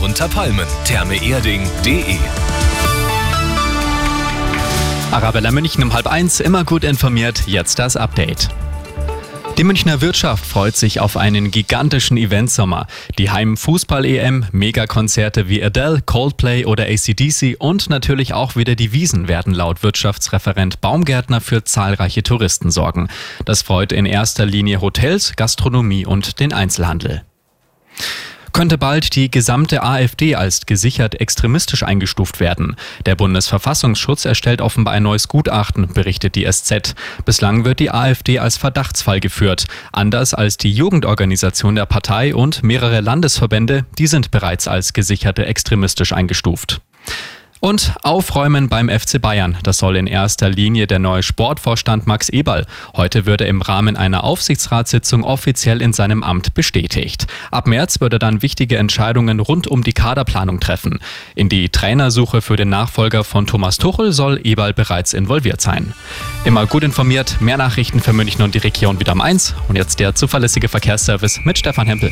unter Palmen. Thermeerding.de Arabella München um halb eins, immer gut informiert, jetzt das Update. Die Münchner Wirtschaft freut sich auf einen gigantischen Eventsommer. Die Heim-Fußball-EM, Megakonzerte wie Adele, Coldplay oder ACDC und natürlich auch wieder die Wiesen werden laut Wirtschaftsreferent Baumgärtner für zahlreiche Touristen sorgen. Das freut in erster Linie Hotels, Gastronomie und den Einzelhandel könnte bald die gesamte AfD als gesichert extremistisch eingestuft werden. Der Bundesverfassungsschutz erstellt offenbar ein neues Gutachten, berichtet die SZ. Bislang wird die AfD als Verdachtsfall geführt. Anders als die Jugendorganisation der Partei und mehrere Landesverbände, die sind bereits als gesicherte extremistisch eingestuft. Und aufräumen beim FC Bayern. Das soll in erster Linie der neue Sportvorstand Max Eberl. Heute würde im Rahmen einer Aufsichtsratssitzung offiziell in seinem Amt bestätigt. Ab März würde er dann wichtige Entscheidungen rund um die Kaderplanung treffen. In die Trainersuche für den Nachfolger von Thomas Tuchel soll Eberl bereits involviert sein. Immer gut informiert, mehr Nachrichten für München und die Region wieder um eins. Und jetzt der zuverlässige Verkehrsservice mit Stefan Hempel.